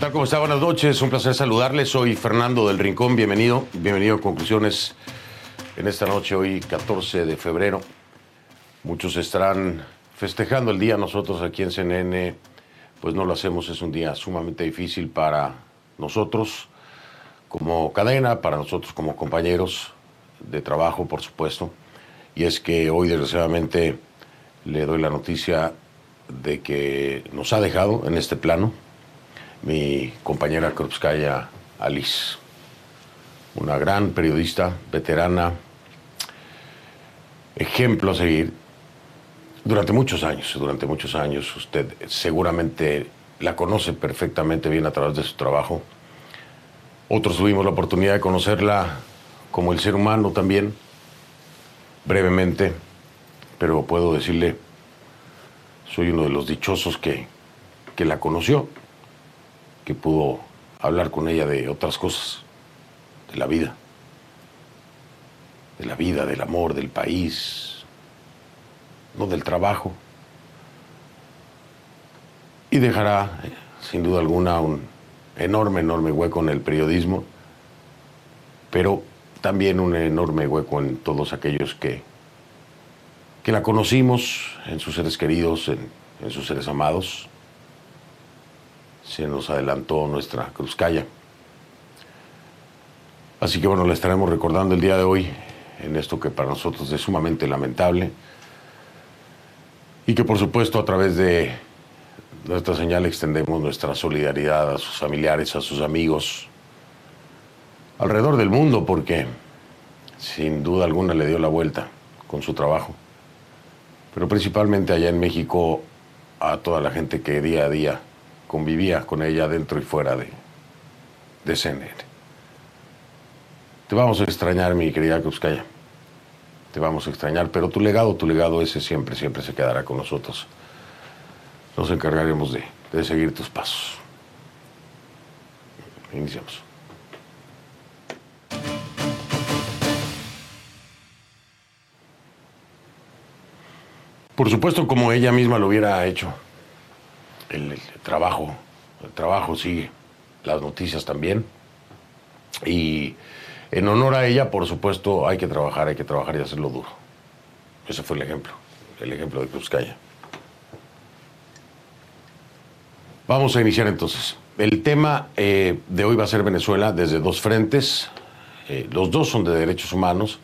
¿Qué? ¿Cómo está? Buenas noches. Un placer saludarles. Soy Fernando del Rincón. Bienvenido. Bienvenido a Conclusiones en esta noche, hoy 14 de febrero. Muchos estarán festejando el día. Nosotros aquí en CNN, pues no lo hacemos. Es un día sumamente difícil para nosotros como cadena, para nosotros como compañeros de trabajo, por supuesto. Y es que hoy, desgraciadamente, le doy la noticia de que nos ha dejado en este plano mi compañera Krupskaya Alice, una gran periodista, veterana, ejemplo a seguir. Durante muchos años, durante muchos años, usted seguramente la conoce perfectamente bien a través de su trabajo. Otros tuvimos la oportunidad de conocerla como el ser humano también, brevemente, pero puedo decirle, soy uno de los dichosos que, que la conoció que pudo hablar con ella de otras cosas, de la vida, de la vida, del amor, del país, no del trabajo. Y dejará, sin duda alguna, un enorme, enorme hueco en el periodismo, pero también un enorme hueco en todos aquellos que, que la conocimos, en sus seres queridos, en, en sus seres amados se nos adelantó nuestra Cruzcaya. Así que bueno, la estaremos recordando el día de hoy en esto que para nosotros es sumamente lamentable y que por supuesto a través de nuestra señal extendemos nuestra solidaridad a sus familiares, a sus amigos, alrededor del mundo porque sin duda alguna le dio la vuelta con su trabajo, pero principalmente allá en México a toda la gente que día a día convivía con ella dentro y fuera de, de CNN. Te vamos a extrañar, mi querida Kuzkaya. Te vamos a extrañar, pero tu legado, tu legado ese siempre, siempre se quedará con nosotros. Nos encargaremos de, de seguir tus pasos. Iniciamos. Por supuesto, como ella misma lo hubiera hecho el, trabajo, el trabajo sigue, las noticias también. Y en honor a ella, por supuesto, hay que trabajar, hay que trabajar y hacerlo duro. Ese fue el ejemplo, el ejemplo de Cruzcaya. Vamos a iniciar entonces. El tema eh, de hoy va a ser Venezuela desde dos frentes. Eh, los dos son de derechos humanos,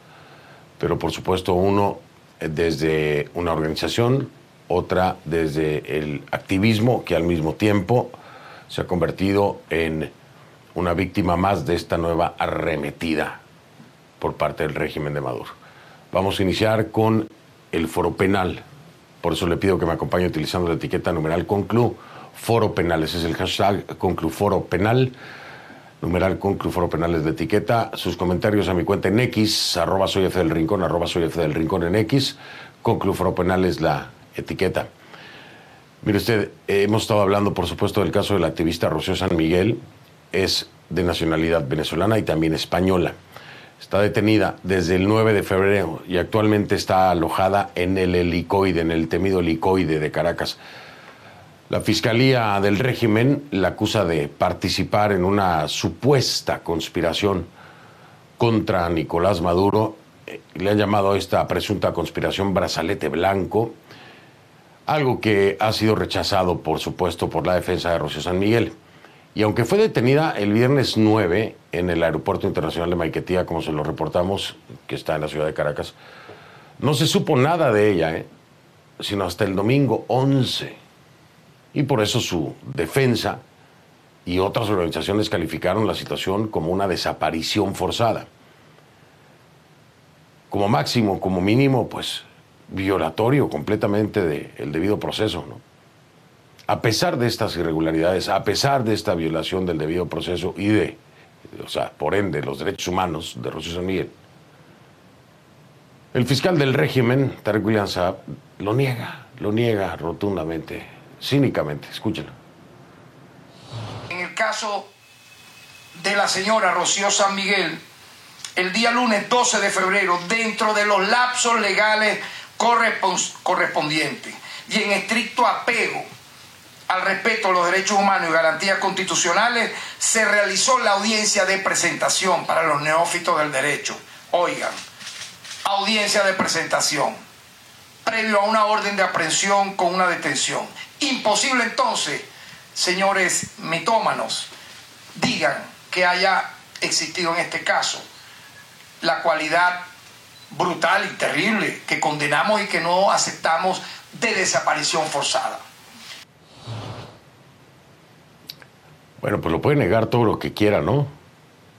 pero por supuesto uno eh, desde una organización otra desde el activismo que al mismo tiempo se ha convertido en una víctima más de esta nueva arremetida por parte del régimen de Maduro. Vamos a iniciar con el foro penal. Por eso le pido que me acompañe utilizando la etiqueta numeral conclu foro penal. Ese es el hashtag conclu foro penal. Numeral conclu foro penal es de etiqueta. Sus comentarios a mi cuenta en X, arroba soy F del Rincón, arroba soy del Rincón en X. Conclu foro penal es la etiqueta. Mire usted, hemos estado hablando, por supuesto, del caso del activista Rocío San Miguel. Es de nacionalidad venezolana y también española. Está detenida desde el 9 de febrero y actualmente está alojada en el helicoide, en el temido helicoide de Caracas. La Fiscalía del régimen la acusa de participar en una supuesta conspiración contra Nicolás Maduro. Eh, le han llamado a esta presunta conspiración brazalete blanco, algo que ha sido rechazado, por supuesto, por la defensa de Rocío San Miguel. Y aunque fue detenida el viernes 9 en el Aeropuerto Internacional de Maiquetía, como se lo reportamos, que está en la ciudad de Caracas, no se supo nada de ella, ¿eh? sino hasta el domingo 11. Y por eso su defensa y otras organizaciones calificaron la situación como una desaparición forzada. Como máximo, como mínimo, pues violatorio completamente del debido proceso. ¿no? A pesar de estas irregularidades, a pesar de esta violación del debido proceso y de, o sea, por ende, los derechos humanos de Rocío San Miguel, el fiscal del régimen, Tarek William Saab, lo niega, lo niega rotundamente, cínicamente. Escúchenlo. En el caso de la señora Rocío San Miguel, el día lunes 12 de febrero, dentro de los lapsos legales correspondientes y en estricto apego al respeto a los derechos humanos y garantías constitucionales, se realizó la audiencia de presentación para los neófitos del derecho. Oigan, audiencia de presentación, previo a una orden de aprehensión con una detención. Imposible entonces, señores mitómanos, digan que haya existido en este caso la cualidad brutal y terrible que condenamos y que no aceptamos de desaparición forzada. Bueno, pues lo puede negar todo lo que quiera, ¿no?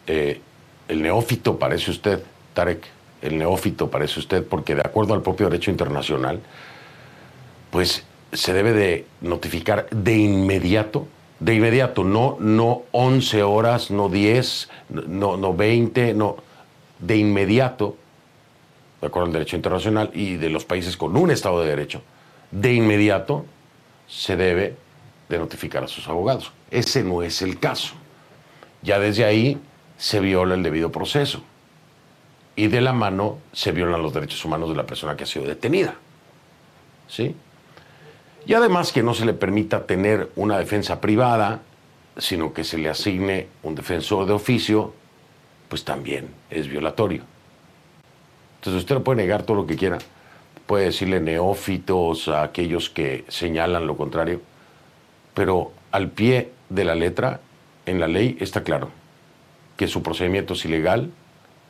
Eh, el neófito parece usted, Tarek el neófito, parece usted, porque de acuerdo al propio derecho internacional, pues se debe de notificar de inmediato, de inmediato, no, no 11 horas, no 10, no, no 20, no, de inmediato, de acuerdo al derecho internacional y de los países con un Estado de Derecho, de inmediato se debe de notificar a sus abogados. Ese no es el caso. Ya desde ahí se viola el debido proceso y de la mano se violan los derechos humanos de la persona que ha sido detenida. ¿Sí? Y además que no se le permita tener una defensa privada, sino que se le asigne un defensor de oficio, pues también es violatorio. Entonces usted no puede negar todo lo que quiera, puede decirle neófitos a aquellos que señalan lo contrario, pero al pie de la letra, en la ley está claro que su procedimiento es ilegal,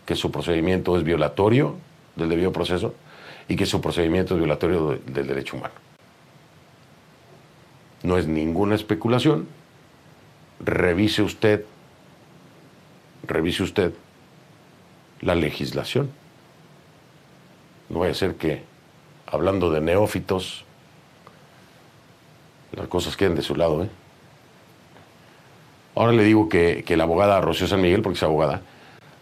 que su procedimiento es violatorio del debido proceso y que su procedimiento es violatorio del derecho humano. No es ninguna especulación. Revise usted, revise usted la legislación. No vaya a ser que, hablando de neófitos, las cosas queden de su lado. ¿eh? Ahora le digo que, que la abogada Rocío San Miguel, porque es abogada,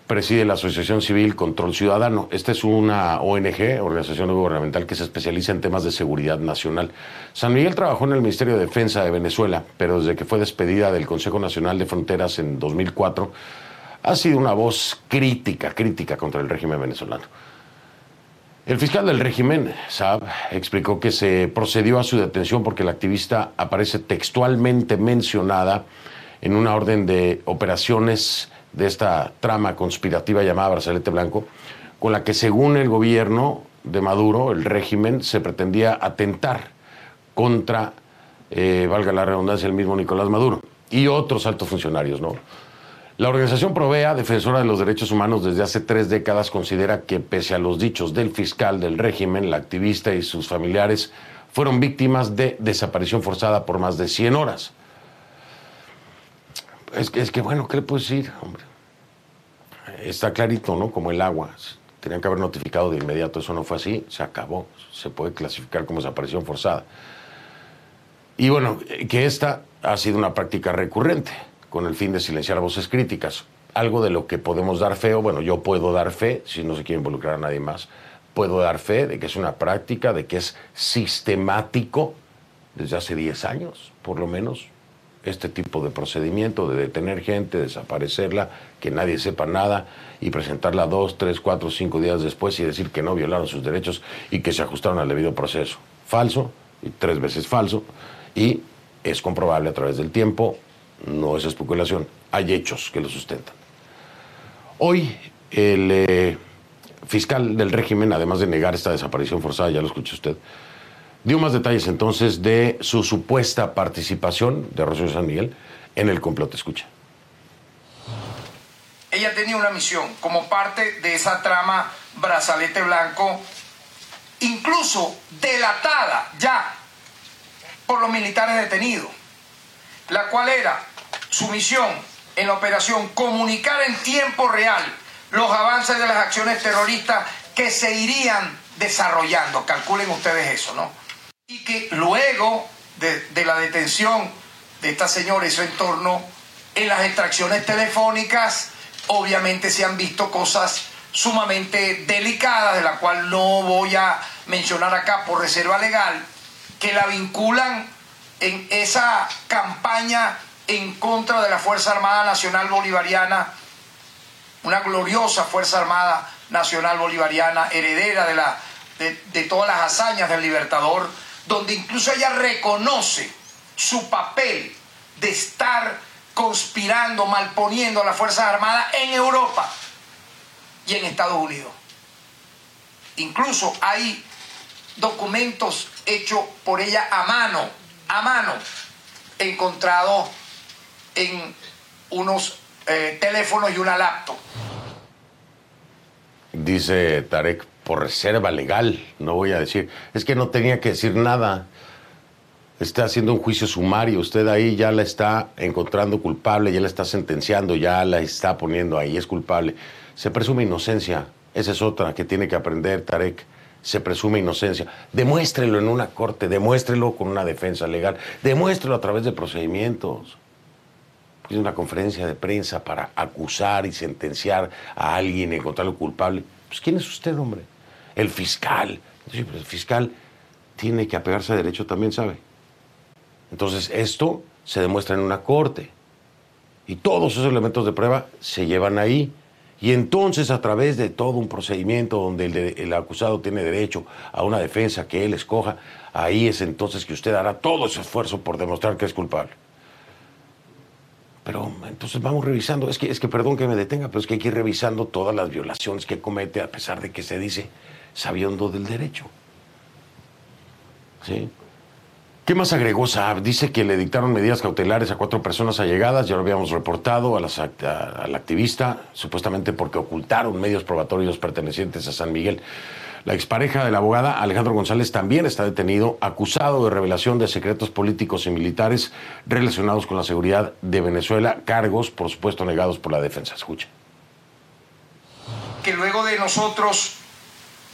preside la Asociación Civil Control Ciudadano. Esta es una ONG, organización gubernamental, que se especializa en temas de seguridad nacional. San Miguel trabajó en el Ministerio de Defensa de Venezuela, pero desde que fue despedida del Consejo Nacional de Fronteras en 2004, ha sido una voz crítica, crítica contra el régimen venezolano. El fiscal del régimen, Saab, explicó que se procedió a su detención porque la activista aparece textualmente mencionada en una orden de operaciones de esta trama conspirativa llamada Brazalete Blanco, con la que según el gobierno de Maduro, el régimen, se pretendía atentar contra, eh, valga la redundancia, el mismo Nicolás Maduro y otros altos funcionarios, ¿no? La organización Provea, defensora de los derechos humanos desde hace tres décadas, considera que pese a los dichos del fiscal del régimen, la activista y sus familiares fueron víctimas de desaparición forzada por más de 100 horas. Es que, es que, bueno, ¿qué le puedo decir, hombre? Está clarito, ¿no? Como el agua. Tenían que haber notificado de inmediato, eso no fue así, se acabó. Se puede clasificar como desaparición forzada. Y bueno, que esta ha sido una práctica recurrente, con el fin de silenciar voces críticas. Algo de lo que podemos dar fe, bueno, yo puedo dar fe, si no se quiere involucrar a nadie más, puedo dar fe de que es una práctica, de que es sistemático desde hace 10 años, por lo menos, este tipo de procedimiento de detener gente, desaparecerla, que nadie sepa nada y presentarla dos, tres, cuatro, cinco días después y decir que no violaron sus derechos y que se ajustaron al debido proceso. Falso, y tres veces falso, y es comprobable a través del tiempo, no es especulación, hay hechos que lo sustentan. Hoy el eh, fiscal del régimen, además de negar esta desaparición forzada, ya lo escuchó usted, dio más detalles entonces de su supuesta participación de Rocío San Miguel en el complot. Escucha. Ella tenía una misión como parte de esa trama brazalete blanco, incluso delatada ya por los militares detenidos, la cual era su misión en la operación comunicar en tiempo real los avances de las acciones terroristas que se irían desarrollando. Calculen ustedes eso, ¿no? Y que luego de, la detención de esta señora y su entorno, en las extracciones telefónicas, obviamente se han visto cosas sumamente delicadas, de la cual no voy a mencionar acá por reserva legal, que la vinculan en esa campaña en contra de la Fuerza Armada Nacional Bolivariana, una gloriosa Fuerza Armada Nacional Bolivariana, heredera de, la, de, todas las hazañas del Libertador, donde incluso ella reconoce su papel de estar conspirando, malponiendo a las Fuerzas Armadas en Europa y en Estados Unidos. Incluso hay documentos hechos por ella a mano, a mano, encontrados en unos eh, teléfonos y una laptop. Dice Tarek, por reserva legal, no voy a decir, es que no tenía que decir nada. Está haciendo un juicio sumario, usted ahí ya la está encontrando culpable, ya la está sentenciando, ya la está poniendo ahí, es culpable. Se presume inocencia, esa es otra que tiene que aprender Tarek se presume inocencia. Demuéstrelo en una corte, demuéstrelo con una defensa legal, demuéstrelo a través de procedimientos. Una conferencia de prensa para acusar y sentenciar a alguien, encontrarlo culpable. Pues ¿quién es usted, hombre? El fiscal. Sí, pero el fiscal tiene que apegarse a derecho también, ¿sabe? Entonces, esto se demuestra en una corte. Y todos esos elementos de prueba se llevan ahí. Y entonces a través de todo un procedimiento donde el, acusado tiene derecho a una defensa que él escoja, ahí es entonces que usted hará todo ese esfuerzo por demostrar que es culpable. Pero entonces vamos revisando, es que, es que perdón que me detenga, pero es que hay que ir revisando todas las violaciones que comete a pesar de que se dice sabiendo del derecho. ¿Sí? ¿Qué más agregó Saab? Dice que le dictaron medidas cautelares a cuatro personas allegadas, ya lo habíamos reportado, a al activista, supuestamente porque ocultaron medios probatorios pertenecientes a San Miguel. La expareja de la abogada Alejandro González también está detenido, acusado de revelación de secretos políticos y militares relacionados con la seguridad de Venezuela, cargos, por supuesto, negados por la defensa. Escucha. Que luego de nosotros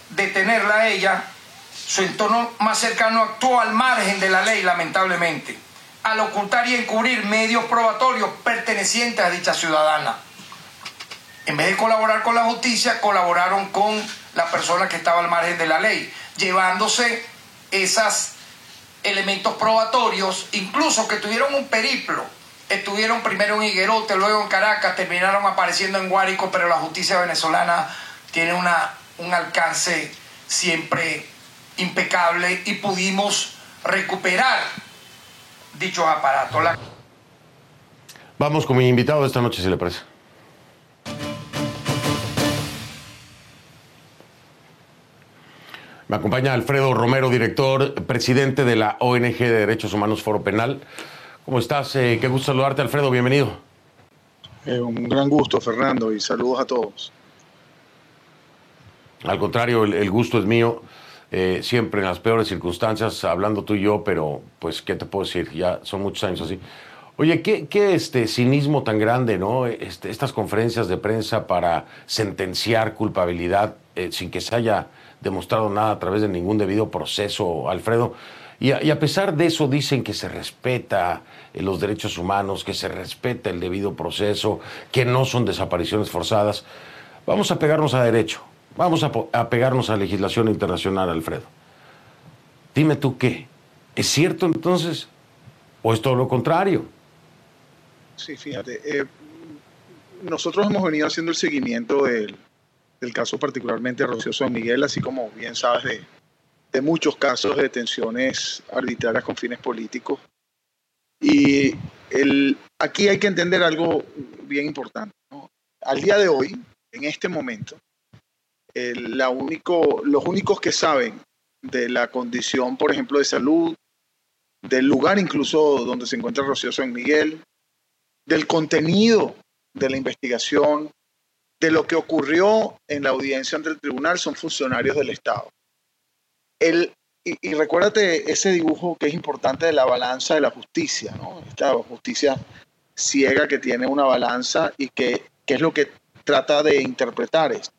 detenerla a ella, su entorno más cercano actuó al margen de la ley, lamentablemente, al ocultar y encubrir medios probatorios pertenecientes a dicha ciudadana. En vez de colaborar con la justicia, colaboraron con la persona que estaba al margen de la ley, llevándose esos elementos probatorios, incluso que tuvieron un periplo. Estuvieron primero en Higuerote, luego en Caracas, terminaron apareciendo en Guárico, pero la justicia venezolana tiene una, un alcance siempre impecable y pudimos recuperar dichos aparatos. Vamos con mi invitado de esta noche, si le parece. Me acompaña Alfredo Romero, director, presidente de la ONG de Derechos Humanos Foro Penal. ¿Cómo estás? Eh, qué gusto saludarte, Alfredo. Bienvenido. Eh, un gran gusto, Fernando, y saludos a todos. Al contrario, el gusto es mío. Eh, siempre en las peores circunstancias, hablando tú y yo, pero pues, ¿qué te puedo decir? Ya son muchos años así. Oye, qué, qué este cinismo tan grande, ¿no? Este, estas conferencias de prensa para sentenciar culpabilidad eh, sin que se haya demostrado nada a través de ningún debido proceso, Alfredo. Y a, a pesar de eso dicen que se respeta eh, los derechos humanos, que se respeta el debido proceso, que no son desapariciones forzadas. Vamos a pegarnos a derecho. Vamos a, pegarnos a legislación internacional, Alfredo. Dime tú qué. ¿Es cierto entonces o es todo lo contrario? Sí, fíjate. Eh, nosotros hemos venido haciendo el seguimiento del, caso particularmente de Rocío San Miguel, así como bien sabes de, de muchos casos de detenciones arbitrarias con fines políticos. Y el, aquí hay que entender algo bien importante. Al día de hoy, en este momento, la único, los únicos que saben de la condición, por ejemplo, de salud, del lugar incluso donde se encuentra Rocío San Miguel, del contenido de la investigación, de lo que ocurrió en la audiencia ante el tribunal, son funcionarios del Estado. El, y, recuérdate ese dibujo que es importante de la balanza de la justicia, ¿no? Esta justicia ciega que tiene una balanza y que, que es lo que trata de interpretar esto.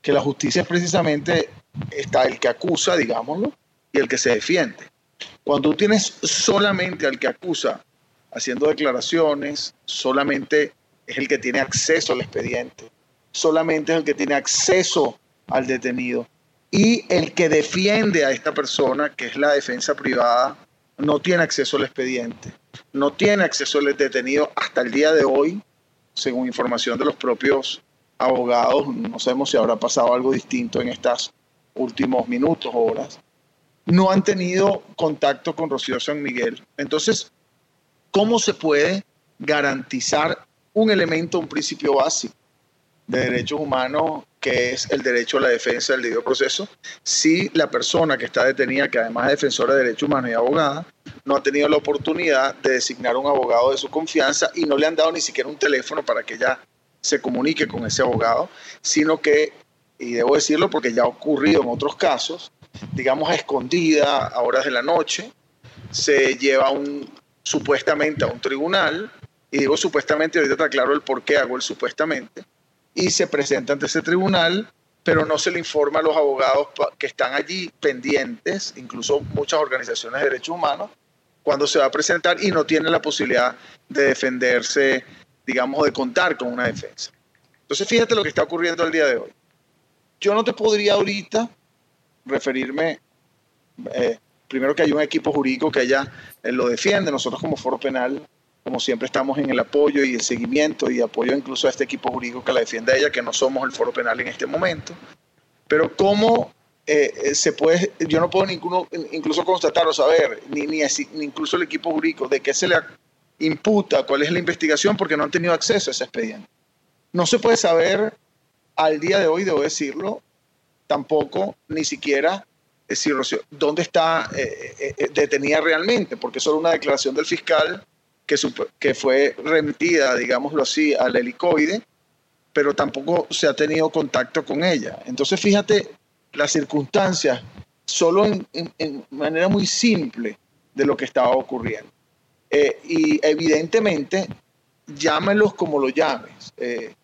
Que la justicia es precisamente está el que acusa, digámoslo, y el que se defiende. Cuando tú tienes solamente al que acusa haciendo declaraciones, solamente es el que tiene acceso al expediente, solamente es el que tiene acceso al detenido. Y el que defiende a esta persona, que es la defensa privada, no tiene acceso al expediente, no tiene acceso al detenido hasta el día de hoy, según información de los propios abogados. No sabemos si habrá pasado algo distinto en estos últimos minutos, horas. No han tenido contacto con Rocío San Miguel. Entonces, ¿cómo se puede garantizar un elemento, un principio básico de derechos humanos, que es el derecho a la defensa del debido proceso, si la persona que está detenida, que además es defensora de derechos humanos y abogada, no ha tenido la oportunidad de designar un abogado de su confianza y no le han dado ni siquiera un teléfono para que ella se comunique con ese abogado, sino que, y debo decirlo porque ya ha ocurrido en otros casos, digamos a escondida a horas de la noche, se lleva un, supuestamente a un tribunal, y digo supuestamente, ahorita te aclaro el por qué hago el supuestamente, y se presenta ante ese tribunal, pero no se le informa a los abogados que están allí pendientes, incluso muchas organizaciones de derechos humanos, cuando se va a presentar y no tiene la posibilidad de defenderse, digamos, de contar con una defensa. Entonces, fíjate lo que está ocurriendo el día de hoy. Yo no te podría ahorita referirme, eh, primero que hay un equipo jurídico que ella eh, lo defiende, nosotros como foro penal como siempre estamos en el apoyo y el seguimiento y apoyo incluso a este equipo jurídico que la defiende a ella, que no somos el foro penal en este momento. Pero cómo eh, eh, se puede, yo no puedo ninguno, incluso constatar o saber, ni, ni, incluso el equipo jurídico, de qué se le imputa, cuál es la investigación, porque no han tenido acceso a ese expediente. No se puede saber al día de hoy, debo decirlo, tampoco ni siquiera decir, dónde está eh, detenida realmente, porque solo una declaración del fiscal que, fue remitida, digámoslo así, al helicoide, pero tampoco se ha tenido contacto con ella. Entonces, fíjate las circunstancias, solo en, manera muy simple de lo que estaba ocurriendo. Eh, y evidentemente, llámelos como lo llames, eh,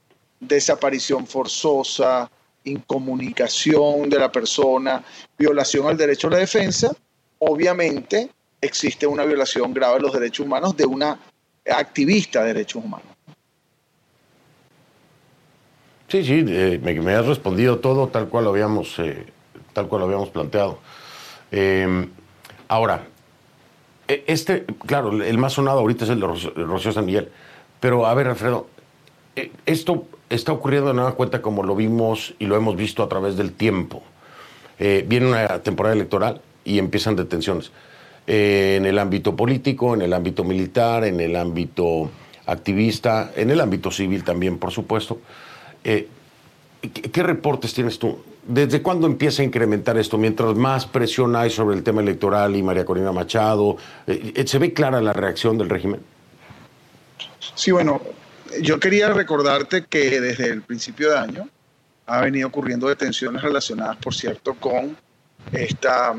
desaparición forzosa, incomunicación de la persona, violación al derecho a la defensa, obviamente existe una violación grave de los derechos humanos de una activista de derechos humanos. Sí, sí, eh, me, has respondido todo tal cual lo habíamos, eh, tal cual lo habíamos planteado. Em, ahora, e, este, claro, el más sonado ahorita es el de Rocío San Miguel. Pero a ver, Alfredo, e, esto está ocurriendo de nueva cuenta como lo vimos y lo hemos visto a través del tiempo. Eh, viene una temporada electoral y empiezan detenciones. Eh, en el ámbito político, en el ámbito militar, en el ámbito activista, en el ámbito civil también, por supuesto. Eh, ¿qué, reportes tienes tú? ¿Desde cuándo empieza a incrementar esto? Mientras más presión hay sobre el tema electoral y María Corina Machado, eh, ¿se ve clara la reacción del régimen? Sí, bueno, yo quería recordarte que desde el principio de año ha venido ocurriendo detenciones relacionadas, por cierto, con esta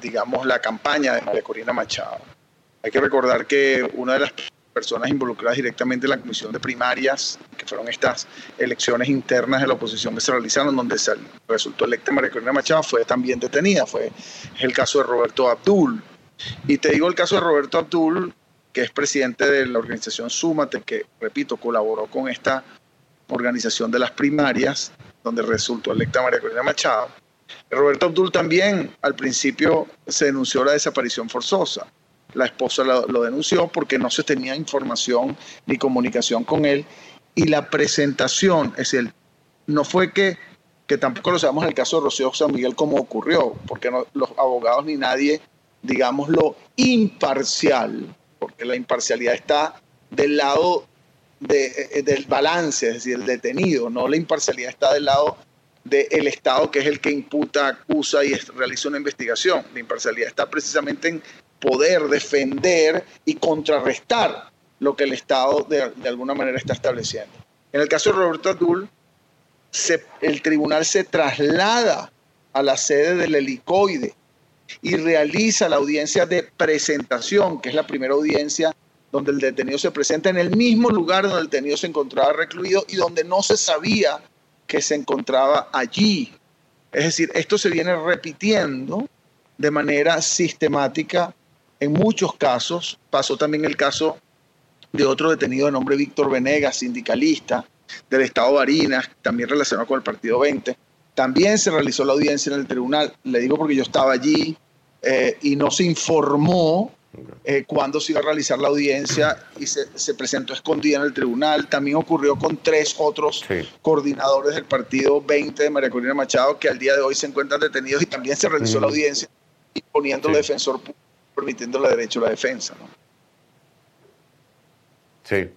digamos, la campaña de María Corina Machado. Hay que recordar que una de las personas involucradas directamente en la comisión de primarias, que fueron estas elecciones internas de la oposición que se realizaron, donde resultó electa María Corina Machado, fue también detenida. Fue el caso de Roberto Abdul. Y te digo el caso de Roberto Abdul, que es presidente de la organización Súmate, que, repito, colaboró con esta organización de las primarias, donde resultó electa María Corina Machado. Roberto Abdul también al principio se denunció la desaparición forzosa. La esposa lo, denunció porque no se tenía información ni comunicación con él. Y la presentación, es decir, no fue que, que tampoco lo sabemos en el caso de Rocío San Miguel cómo ocurrió, porque los abogados ni nadie, digámoslo, imparcial, porque la imparcialidad está del lado de, del balance, es decir, el detenido, no la imparcialidad está del lado del Estado, que es el que imputa, acusa y realiza una investigación. La imparcialidad está precisamente en poder defender y contrarrestar lo que el Estado de, de alguna manera está estableciendo. En el caso de Roberto Adul, el tribunal se traslada a la sede del helicoide y realiza la audiencia de presentación, que es la primera audiencia donde el detenido se presenta en el mismo lugar donde el detenido se encontraba recluido y donde no se sabía que se encontraba allí. Es decir, esto se viene repitiendo de manera sistemática en muchos casos. Pasó también el caso de otro detenido de nombre Víctor Venegas, sindicalista del Estado de Barinas, también relacionado con el Partido 20. También se realizó la audiencia en el tribunal, le digo porque yo estaba allí eh, y no se informó eh, cuándo se iba a realizar la audiencia y se, presentó escondida en el tribunal. También ocurrió con tres otros coordinadores del partido 20 de María Corina Machado que al día de hoy se encuentran detenidos y también se realizó la audiencia imponiendo el defensor público, permitiendo el derecho a la defensa. ¿no? Sí.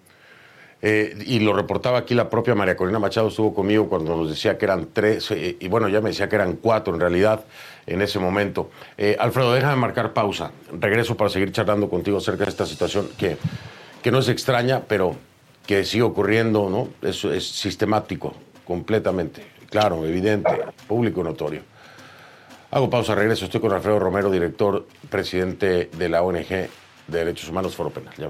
Eh, y lo reportaba aquí la propia María Corina Machado, estuvo conmigo cuando nos decía que eran tres, eh, y bueno, ya me decía que eran cuatro en realidad en ese momento. Eh, Alfredo, déjame marcar pausa. Regreso para seguir charlando contigo acerca de esta situación que, que no es extraña, pero que sigue ocurriendo, ¿no? Es sistemático, completamente, claro, evidente, público notorio. Hago pausa, regreso. Estoy con Alfredo Romero, director, presidente de la ONG de Derechos Humanos Foro Penal. Ya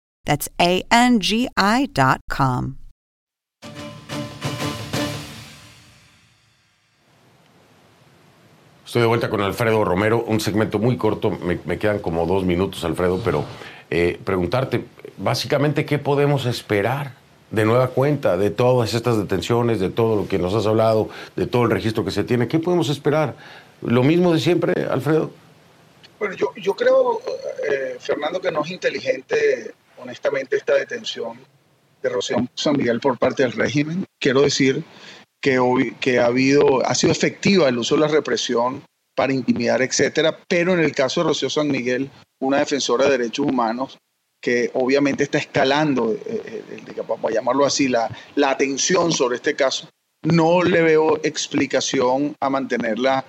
That's A-N-G-I.com. Estoy de vuelta con Alfredo Romero, un segmento muy corto, me, quedan como dos minutos, Alfredo, pero eh, preguntarte básicamente qué podemos esperar de nueva cuenta de todas estas detenciones, de todo lo que nos has hablado, de todo el registro que se tiene. ¿Qué podemos esperar? ¿Lo mismo de siempre, Alfredo? Bueno, yo, yo creo, eh, Fernando, que no es inteligente honestamente esta detención de Rocío San Miguel por parte del régimen. Quiero decir que, ha, sido efectiva el uso de la represión para intimidar, etcétera, pero en el caso de Rocío San Miguel, una defensora de derechos humanos que obviamente está escalando, eh, eh, eh, llamarlo así, la, la atención sobre este caso, no le veo explicación a mantenerla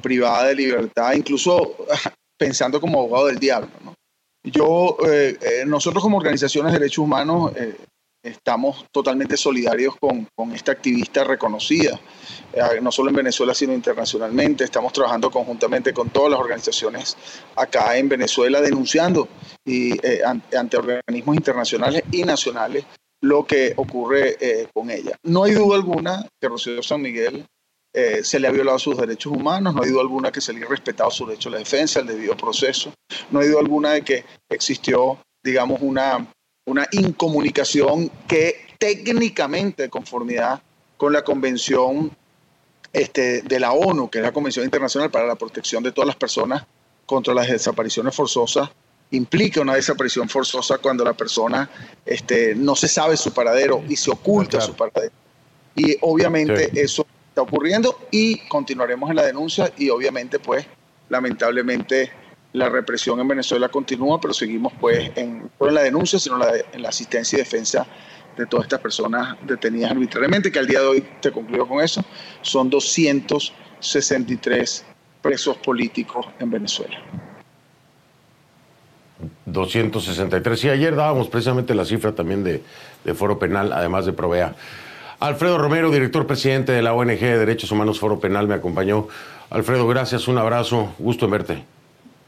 privada de libertad, incluso pensando como abogado del diablo. ¿no? Yo, eh, eh, nosotros como organizaciones de derechos humanos eh, estamos totalmente solidarios con, con esta activista reconocida, no solo en Venezuela, sino internacionalmente. Estamos trabajando conjuntamente con todas las organizaciones acá en Venezuela, denunciando y, ante, organismos internacionales y nacionales lo que ocurre con ella. No hay duda alguna que Rocío San Miguel eh, se le ha violado sus derechos humanos, no hay duda alguna que se le ha respetado su derecho a la defensa, el debido proceso, no hay duda alguna de que existió, digamos, una, una incomunicación que técnicamente, de conformidad con la Convención este, de la ONU, que es la Convención Internacional para la Protección de todas las personas contra las desapariciones forzosas, implica una desaparición forzosa cuando la persona este, no se sabe su paradero y se oculta su paradero. Y obviamente eso está ocurriendo y continuaremos en la denuncia y obviamente pues lamentablemente la represión en Venezuela continúa, pero seguimos pues en, no en la denuncia, sino en la asistencia y defensa de todas estas personas detenidas arbitrariamente, que al día de hoy, te concluyo con eso, son 263 presos políticos en Venezuela. 263. Y ayer dábamos precisamente la cifra también de, de Foro Penal, además de Provea. Alfredo Romero, director presidente de la ONG de Derechos Humanos Foro Penal, me acompañó. Alfredo, gracias, un abrazo, gusto en verte.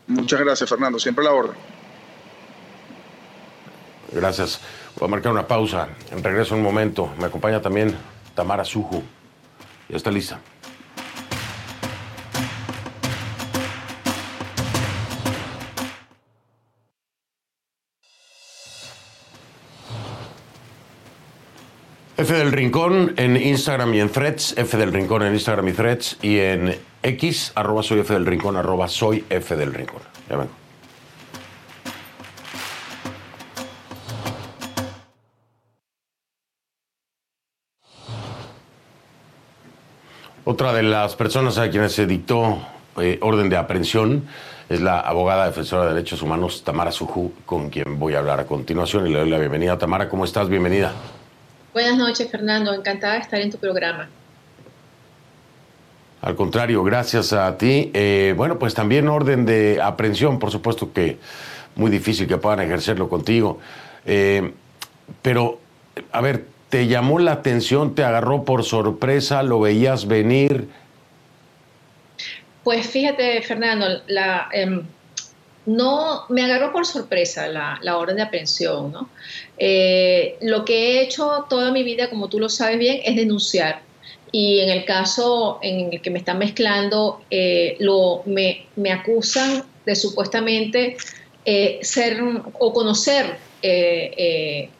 Muchas gracias, Fernando, siempre la orden. Gracias. Voy a marcar una pausa. En regreso un momento. Me acompaña también Tamara Suju. Ya está lista. F del Rincón en Instagram y en Threads, F del Rincón en Instagram y Threads, y en X, arroba soy F del Rincón, arroba soy F del Rincón. Ya vengo. Otra de las personas a quienes se dictó eh, orden de aprehensión es la abogada defensora de derechos humanos Tamara Suju, con quien voy a hablar a continuación y le doy la bienvenida. Tamara, ¿cómo estás? Bienvenida. Buenas noches, Fernando. Encantada de estar en tu programa. Al contrario, gracias a ti. Eh, bueno, pues también orden de aprehensión, por supuesto que muy difícil que puedan ejercerlo contigo. Eh, pero, a ver, ¿Te llamó la atención? ¿Te agarró por sorpresa? ¿Lo veías venir? Pues fíjate, Fernando, la, em, no me agarró por sorpresa la, orden de aprehensión. ¿no? Eh, lo que he hecho toda mi vida, como tú lo sabes bien, es denunciar. Y en el caso en el que me están mezclando, eh, me, acusan de supuestamente eh, ser o conocer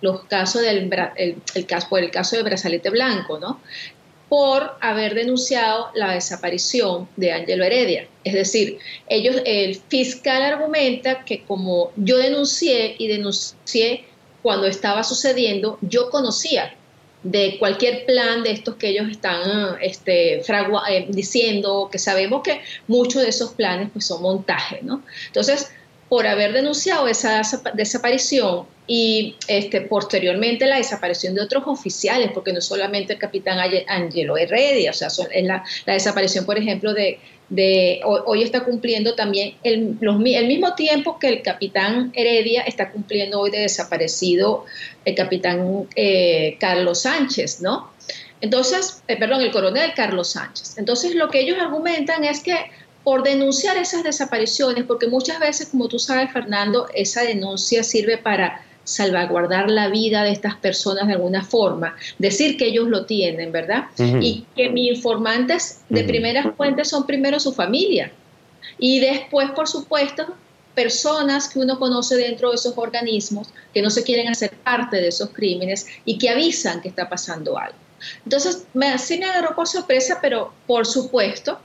los casos del el, caso, por el caso de brazalete blanco, ¿no? por haber denunciado la desaparición de Ángelo Heredia. Es decir, ellos, el fiscal argumenta que como yo denuncié y denuncié cuando estaba sucediendo, yo conocía de cualquier plan de estos que ellos están este, eh, diciendo, que sabemos que muchos de esos planes pues, son montajes. ¿no? Entonces, por haber denunciado esa desaparición y este, posteriormente la desaparición de otros oficiales, porque no solamente el capitán Angelo Heredia, o sea, es la, desaparición, por ejemplo, de, de hoy, está cumpliendo también el, mismo tiempo que el capitán Heredia está cumpliendo hoy de desaparecido el capitán eh, Carlos Sánchez, ¿no? Entonces, eh, perdón, el coronel Carlos Sánchez. Entonces, lo que ellos argumentan es que por denunciar esas desapariciones, porque muchas veces, como tú sabes, Fernando, esa denuncia sirve para salvaguardar la vida de estas personas de alguna forma, decir que ellos lo tienen, ¿verdad? Y que mis informantes de primeras fuentes son primero su familia y después, por supuesto, personas que uno conoce dentro de esos organismos que no se quieren hacer parte de esos crímenes y que avisan que está pasando algo. Entonces, me, sí me agarró por sorpresa, pero por supuesto,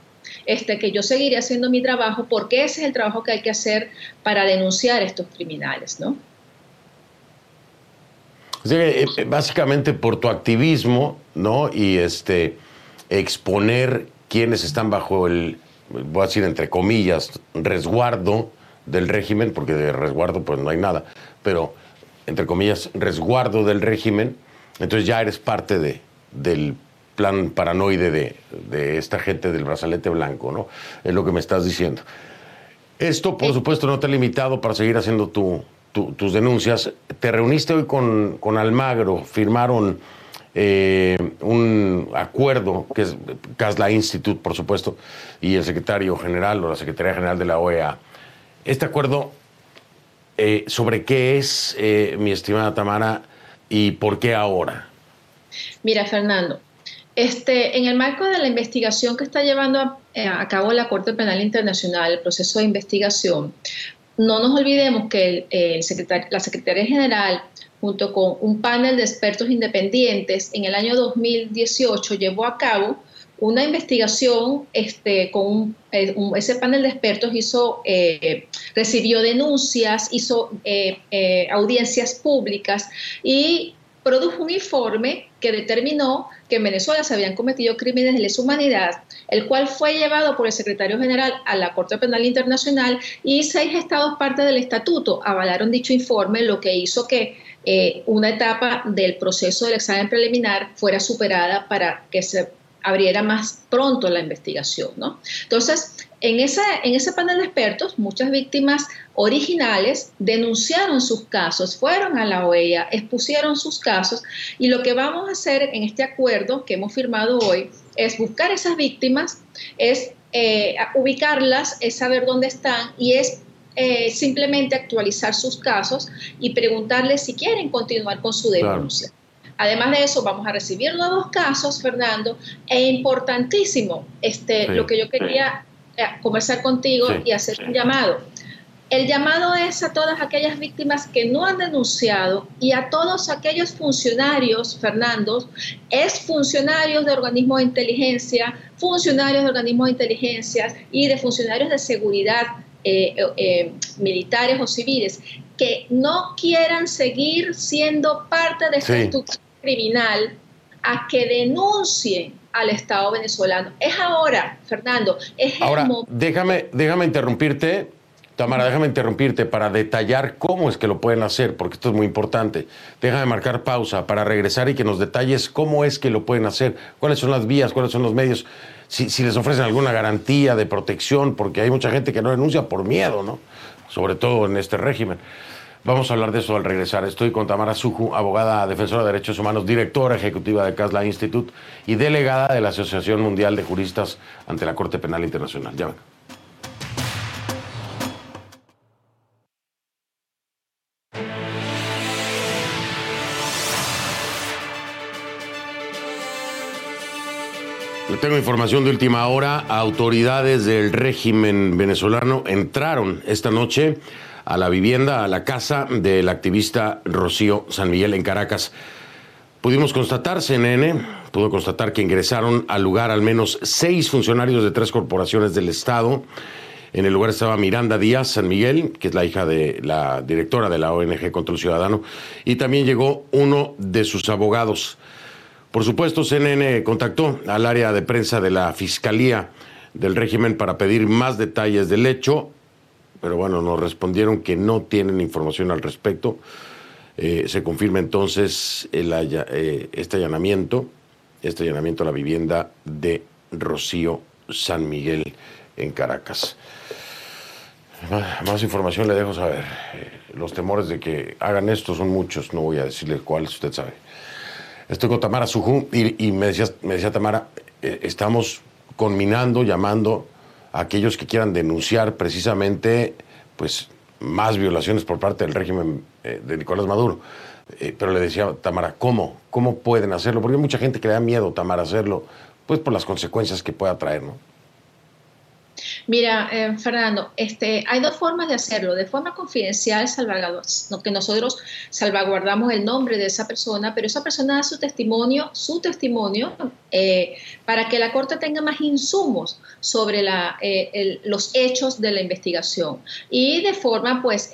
este, que yo seguiré haciendo mi trabajo porque ese es el trabajo que hay que hacer para denunciar estos criminales, ¿no? Eh, eh, básicamente por tu activismo, ¿no? Y este exponer quienes están bajo el, voy a decir entre comillas, resguardo del régimen, porque de resguardo pues no hay nada, pero entre comillas, resguardo del régimen, entonces ya eres parte de, del plan paranoide de, de esta gente del brazalete blanco, ¿no? Es lo que me estás diciendo. Esto, por supuesto, no te ha limitado para seguir haciendo tu, tus denuncias. Te reuniste hoy con, con Almagro, firmaron eh, un acuerdo, que es Casla Institute, por supuesto, y el secretario general o la secretaria general de la OEA. Este acuerdo, eh, ¿sobre qué es, eh, mi estimada Tamara, y por qué ahora? Mira, Fernando, este, en el marco de la investigación que está llevando a, a, cabo la Corte Penal Internacional, el proceso de investigación, no nos olvidemos que la Secretaría General, junto con un panel de expertos independientes, en el año 2018 llevó a cabo una investigación este, con eh, ese panel de expertos hizo, eh, recibió denuncias, hizo eh, audiencias públicas y produjo un informe que determinó que en Venezuela se habían cometido crímenes de lesa humanidad, el cual fue llevado por el secretario general a la Corte Penal Internacional y seis estados parte del estatuto avalaron dicho informe, lo que hizo que eh, una etapa del proceso del examen preliminar fuera superada para que se abriera más pronto la investigación. ¿no? Entonces, en ese, en ese panel de expertos, muchas víctimas originales denunciaron sus casos, fueron a la OEA, expusieron sus casos y lo que vamos a hacer en este acuerdo que hemos firmado hoy es buscar esas víctimas, es eh, ubicarlas, es saber dónde están y es eh, simplemente actualizar sus casos y preguntarles si quieren continuar con su denuncia. Además de eso, vamos a recibir nuevos casos, Fernando, e importantísimo, este, lo que yo quería conversar contigo y hacer un llamado. el llamado es a todas aquellas víctimas que no han denunciado y a todos aquellos funcionarios, Fernando, es funcionarios de organismos de inteligencia, funcionarios de organismos de inteligencia y de funcionarios de seguridad eh, eh, militares o civiles que no quieran seguir siendo parte de esta estructura criminal a que denuncien al Estado venezolano. Es ahora, Fernando, es ahora, déjame, déjame interrumpirte, Tamara, déjame interrumpirte para detallar cómo es que lo pueden hacer, porque esto es muy importante. Déjame marcar pausa para regresar y que nos detalles cómo es que lo pueden hacer, cuáles son las vías, cuáles son los medios si, les ofrecen alguna garantía de protección, porque hay mucha gente que no denuncia por miedo, ¿no? Sobre todo en este régimen. Vamos a hablar de eso al regresar. Estoy con Tamara Suju, abogada defensora de derechos humanos, directora ejecutiva de Casla Institute y delegada de la Asociación Mundial de Juristas ante la Corte Penal Internacional. Ya ven. tengo información de última hora. Autoridades del régimen venezolano entraron esta noche a la vivienda, a la casa del activista Rocío San Miguel en Caracas. Pudimos constatar, CNN pudo constatar que ingresaron al lugar al menos seis funcionarios de tres corporaciones del Estado. En el lugar estaba Miranda Díaz San Miguel, que es la hija de la directora de la ONG Contra el Ciudadano, y también llegó uno de sus abogados. Por supuesto, CNN contactó al área de prensa de la Fiscalía del régimen para pedir más detalles del hecho, pero bueno, nos respondieron que no tienen información al respecto. Eh, se confirma entonces eh, este allanamiento, este allanamiento a la vivienda de Rocío San Miguel en Caracas. Más, información le dejo saber. Eh, los temores de que hagan esto son muchos, no voy a decirle cuáles, usted sabe. Estoy con Tamara Sujú y, me, decía, me decía Tamara, estamos conminando, llamando aquellos que quieran denunciar precisamente pues, más violaciones por parte del régimen eh, de Nicolás Maduro. Eh, pero le decía Tamara, ¿cómo? ¿Cómo pueden hacerlo? Porque hay mucha gente que le da miedo, Tamara, hacerlo, pues por las consecuencias que pueda traer, ¿no? Mira, eh, Fernando, este, hay dos formas de hacerlo. De forma confidencial, que nosotros salvaguardamos el nombre de esa persona, pero esa persona da su testimonio, su testimonio, eh, para que la Corte tenga más insumos sobre la, eh, los hechos de la investigación. Y de forma, pues,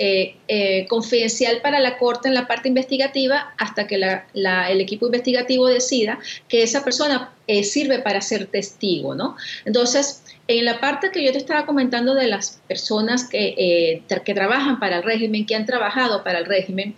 confidencial para la Corte en la parte investigativa hasta que el equipo investigativo decida que esa persona sirve para ser testigo, ¿no? Entonces, en la parte que yo te estaba comentando de las personas que, eh, que trabajan para el régimen, que han trabajado para el régimen,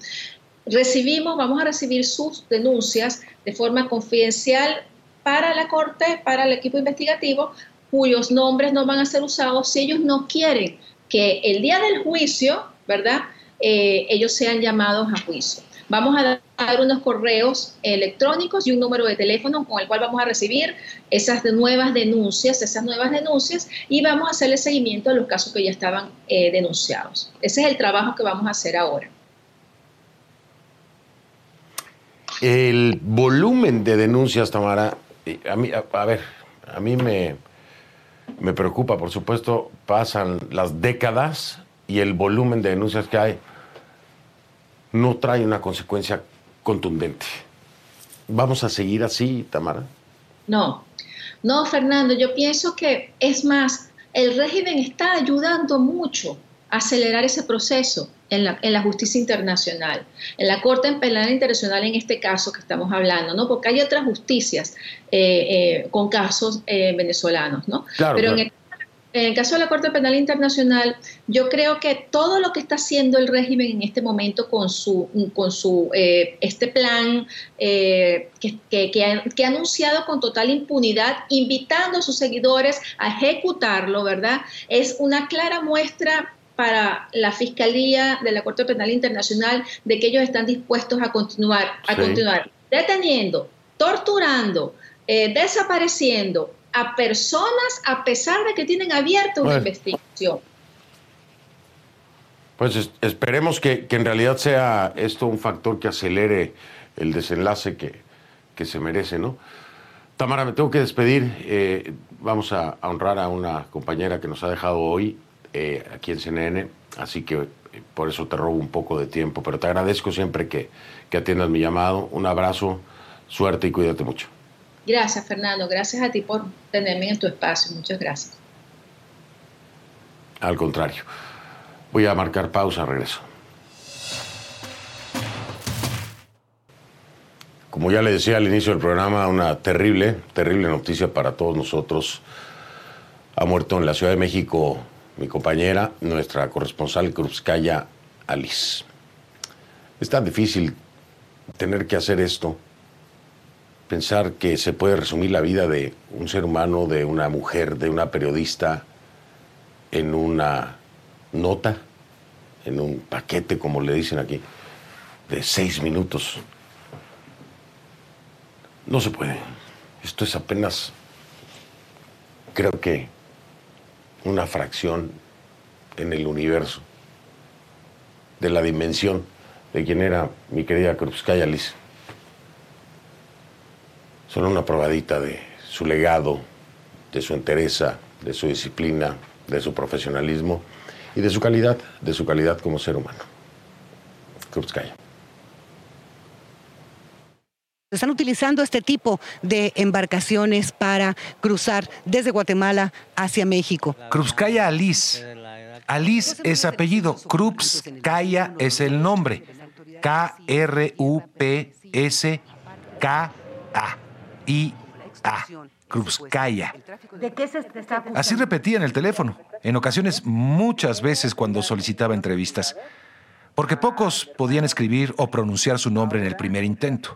recibimos, vamos a recibir sus denuncias de forma confidencial para la Corte, para el equipo investigativo, cuyos nombres no van a ser usados si ellos no quieren que el día del juicio, ¿verdad? Eh, ellos sean llamados a juicio. Vamos a dar unos correos electrónicos y un número de teléfono con el cual vamos a recibir esas nuevas denuncias, esas nuevas denuncias y vamos a hacerle seguimiento a los casos que ya estaban eh, denunciados. Ese es el trabajo que vamos a hacer ahora. El volumen de denuncias, Tamara, a, mí, a, ver, a mí me, me preocupa, por supuesto, pasan las décadas y el volumen de denuncias que hay no trae una consecuencia contundente. ¿Vamos a seguir así, Tamara? No, no, Fernando, yo pienso que es más, el régimen está ayudando mucho a acelerar ese proceso en la, justicia internacional, en la Corte Penal Internacional en este caso que estamos hablando, ¿no? Porque hay otras justicias eh, eh, con casos eh, venezolanos, ¿no? Claro, Pero en en el caso de la Corte Penal Internacional, yo creo que todo lo que está haciendo el régimen en este momento con su, con su eh, este plan eh, que, ha, anunciado con total impunidad, invitando a sus seguidores a ejecutarlo, ¿verdad? Es una clara muestra para la Fiscalía de la Corte Penal Internacional de que ellos están dispuestos a continuar, a continuar deteniendo, torturando, eh, desapareciendo, a personas a pesar de que tienen abierta una investigación. Pues esperemos que, en realidad sea esto un factor que acelere el desenlace que, se merece, ¿no? Tamara, me tengo que despedir. Eh, vamos a, honrar a una compañera que nos ha dejado hoy eh, aquí en CNN, Así que eh, por eso te robo un poco de tiempo, pero te agradezco siempre que, que atiendas mi llamado. Un abrazo, suerte y cuídate mucho. Gracias, Fernando. Gracias a ti por tenerme en tu espacio. Muchas gracias. Al contrario. Voy a marcar pausa, regreso. Como ya le decía al inicio del programa, una terrible, terrible noticia para todos nosotros. Ha muerto en la Ciudad de México mi compañera, nuestra corresponsal Krupskaya Alice. Es tan difícil tener que hacer esto, pensar que se puede resumir la vida de un ser humano, de una mujer, de una periodista, en una nota, en un paquete, como le dicen aquí, de seis minutos. No se puede. Esto es apenas, creo que, una fracción en el universo de la dimensión de quien era mi querida Krupskaya Liz. Solo una probadita de su legado, de su entereza, de su disciplina, de su profesionalismo y de su calidad, de su calidad como ser humano. Krupskaya. Están utilizando este tipo de embarcaciones para cruzar desde Guatemala hacia México. Krupskaya Alice. Alice es apellido, Krupskaya es el nombre. K-R-U-P-S-K-A-I-A. Krupskaya. Así repetía en el teléfono, en ocasiones muchas veces cuando solicitaba entrevistas, porque pocos podían escribir o pronunciar su nombre en el primer intento.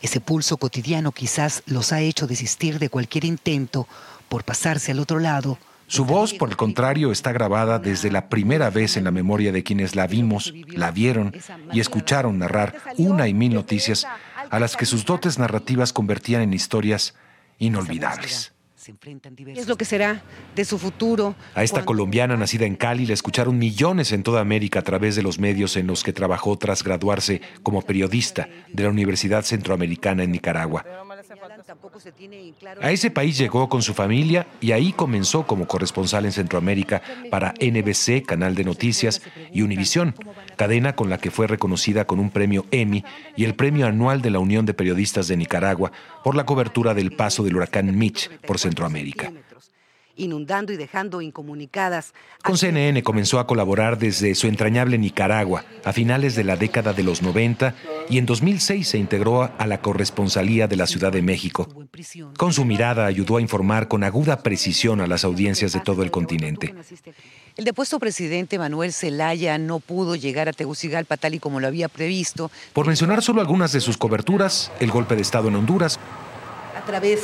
Ese pulso cotidiano quizás los ha hecho desistir de cualquier intento por pasarse al otro lado. Su voz, por el contrario, está grabada desde la primera vez en la memoria de quienes la vimos, la vieron y escucharon narrar una y mil noticias a las que sus dotes narrativas convertían en historias inolvidables. ¿Qué es lo que será de su futuro? A esta colombiana nacida en Cali la escucharon millones en toda América a través de los medios en los que trabajó tras graduarse como periodista de la Universidad Centroamericana en Nicaragua. A ese país llegó con su familia y ahí comenzó como corresponsal en Centroamérica para NBC, Canal de Noticias, y Univisión, cadena con la que fue reconocida con un premio Emmy y el premio anual de la Unión de Periodistas de Nicaragua por la cobertura del paso del huracán Mitch por Centroamérica. Inundando y dejando incomunicadas. Con CNN comenzó a colaborar desde su entrañable Nicaragua a finales de la década de los 90 y en 2006 se integró a la corresponsalía de la Ciudad de México. Con su mirada ayudó a informar con aguda precisión a las audiencias de todo el continente. El depuesto presidente Manuel Zelaya no pudo llegar a Tegucigalpa tal y como lo había previsto. Por mencionar solo algunas de sus coberturas, el golpe de Estado en Honduras, a través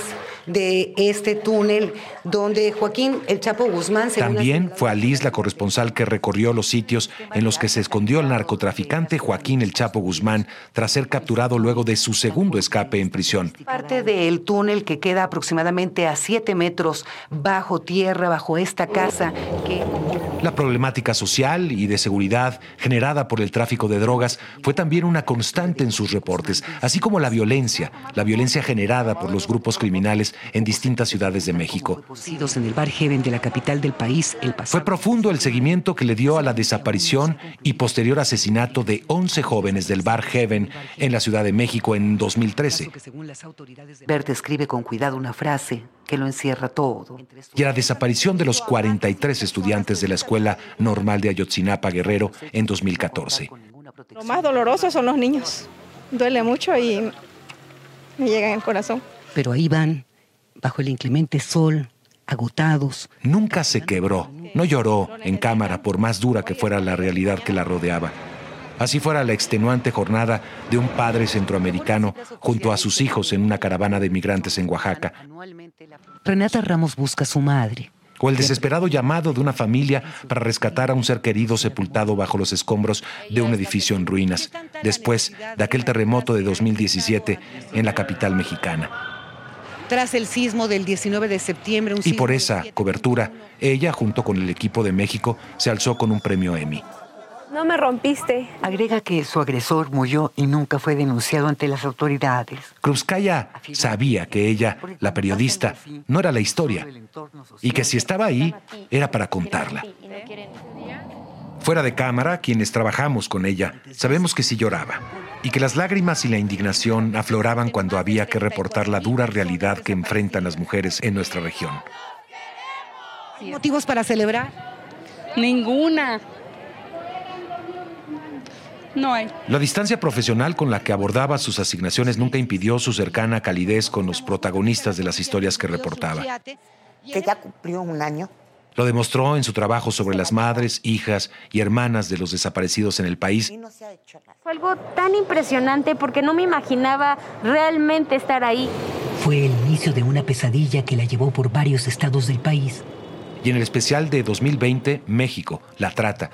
de este túnel donde Joaquín El Chapo Guzmán... También fue Alice la corresponsal que recorrió los sitios en los que se escondió el narcotraficante Joaquín El Chapo Guzmán tras ser capturado luego de su segundo escape en prisión. Parte del túnel que queda aproximadamente a 7 metros bajo tierra, bajo esta casa que... La problemática social y de seguridad generada por el tráfico de drogas fue también una constante en sus reportes, así como la violencia, la violencia generada por los grupos criminales en distintas ciudades de México. En el bar Heaven de la capital del país el Fue profundo el seguimiento que le dio a la desaparición y posterior asesinato de 11 jóvenes del bar Heaven en la Ciudad de México en 2013. Bert escribe con cuidado una frase que lo encierra todo. Y a la desaparición de los 43 estudiantes de la Escuela Normal de Ayotzinapa Guerrero en 2014. Lo más doloroso son los niños. Duele mucho y me llega en el corazón. Pero ahí van, bajo el inclemente sol, agotados. Nunca se quebró, no lloró en cámara por más dura que fuera la realidad que la rodeaba. Así fuera la extenuante jornada de un padre centroamericano junto a sus hijos en una caravana de migrantes en Oaxaca. Renata Ramos busca a su madre. O el desesperado llamado de una familia para rescatar a un ser querido sepultado bajo los escombros de un edificio en ruinas, después de aquel terremoto de 2017 en la capital mexicana. Tras el sismo del 19 de septiembre. y por esa cobertura, ella, junto con el equipo de México, se alzó con un premio Emmy. No me rompiste. Agrega que su agresor murió y nunca fue denunciado ante las autoridades. Krupskaya sabía que ella, la periodista, no era la historia y que si estaba ahí era para contarla. Fuera de cámara, quienes trabajamos con ella, sabemos que sí lloraba y que las lágrimas y la indignación afloraban cuando había que reportar la dura realidad que enfrentan las mujeres en nuestra región. ¿Hay motivos para celebrar? Ninguna. No hay. La distancia profesional con la que abordaba sus asignaciones nunca impidió su cercana calidez con los protagonistas de las historias que reportaba. Que ya cumplió un año. Lo demostró en su trabajo sobre las madres, hijas y hermanas de los desaparecidos en el país. Fue algo tan impresionante porque no me imaginaba realmente estar ahí. Fue el inicio de una pesadilla que la llevó por varios estados del país. Y en el especial de 2020, México, la trata,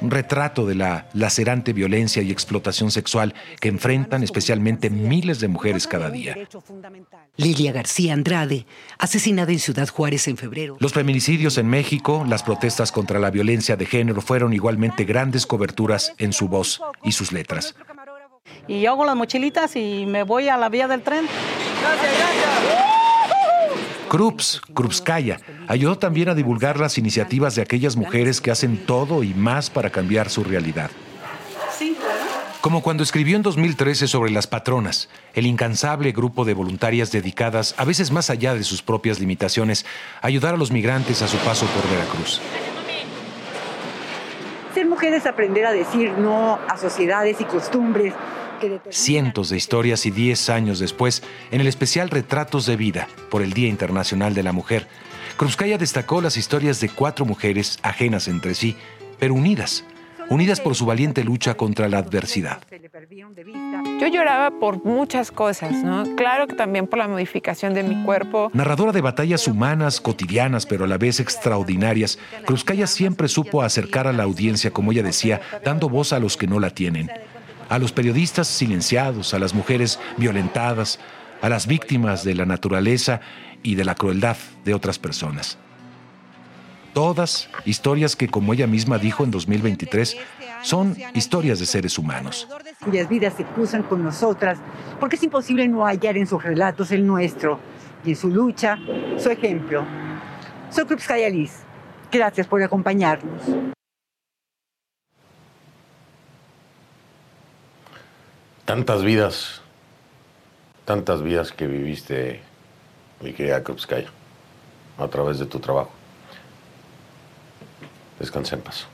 un retrato de la lacerante violencia y explotación sexual que enfrentan especialmente miles de mujeres cada día. Lilia García Andrade, asesinada en Ciudad Juárez en febrero. Los feminicidios en México, las protestas contra la violencia de género fueron igualmente grandes coberturas en su voz y sus letras. Y yo hago las mochilitas y me voy a la vía del tren. Gracias, gracias. Krups, Krupskaya, ayudó también a divulgar las iniciativas de aquellas mujeres que hacen todo y más para cambiar su realidad. Como cuando escribió en 2013 sobre las patronas, el incansable grupo de voluntarias dedicadas, a veces más allá de sus propias limitaciones, a ayudar a los migrantes a su paso por Veracruz. Ser mujer es aprender a decir no a sociedades y costumbres Cientos de historias y 10 años después, en el especial Retratos de Vida por el Día Internacional de la Mujer, Krupskaya destacó las historias de cuatro mujeres ajenas entre sí, pero unidas, unidas por su valiente lucha contra la adversidad. Yo lloraba por muchas cosas, ¿no? Claro que también por la modificación de mi cuerpo. Narradora de batallas humanas, cotidianas, pero a la vez extraordinarias, Krupskaya siempre supo acercar a la audiencia, como ella decía, dando voz a los que no la tienen a los periodistas silenciados, a las mujeres violentadas, a las víctimas de la naturaleza y de la crueldad de otras personas. Todas historias que, como ella misma dijo en 2023, son historias de seres humanos. Cuyas vidas se cruzan con nosotras, porque es imposible no hallar en sus relatos el nuestro y en su lucha su ejemplo. Soy Krupskaya Liz. Gracias por acompañarnos. Tantas vidas, tantas vidas que viviste, mi querida Krupskaya, a través de tu trabajo. Descansa en paz.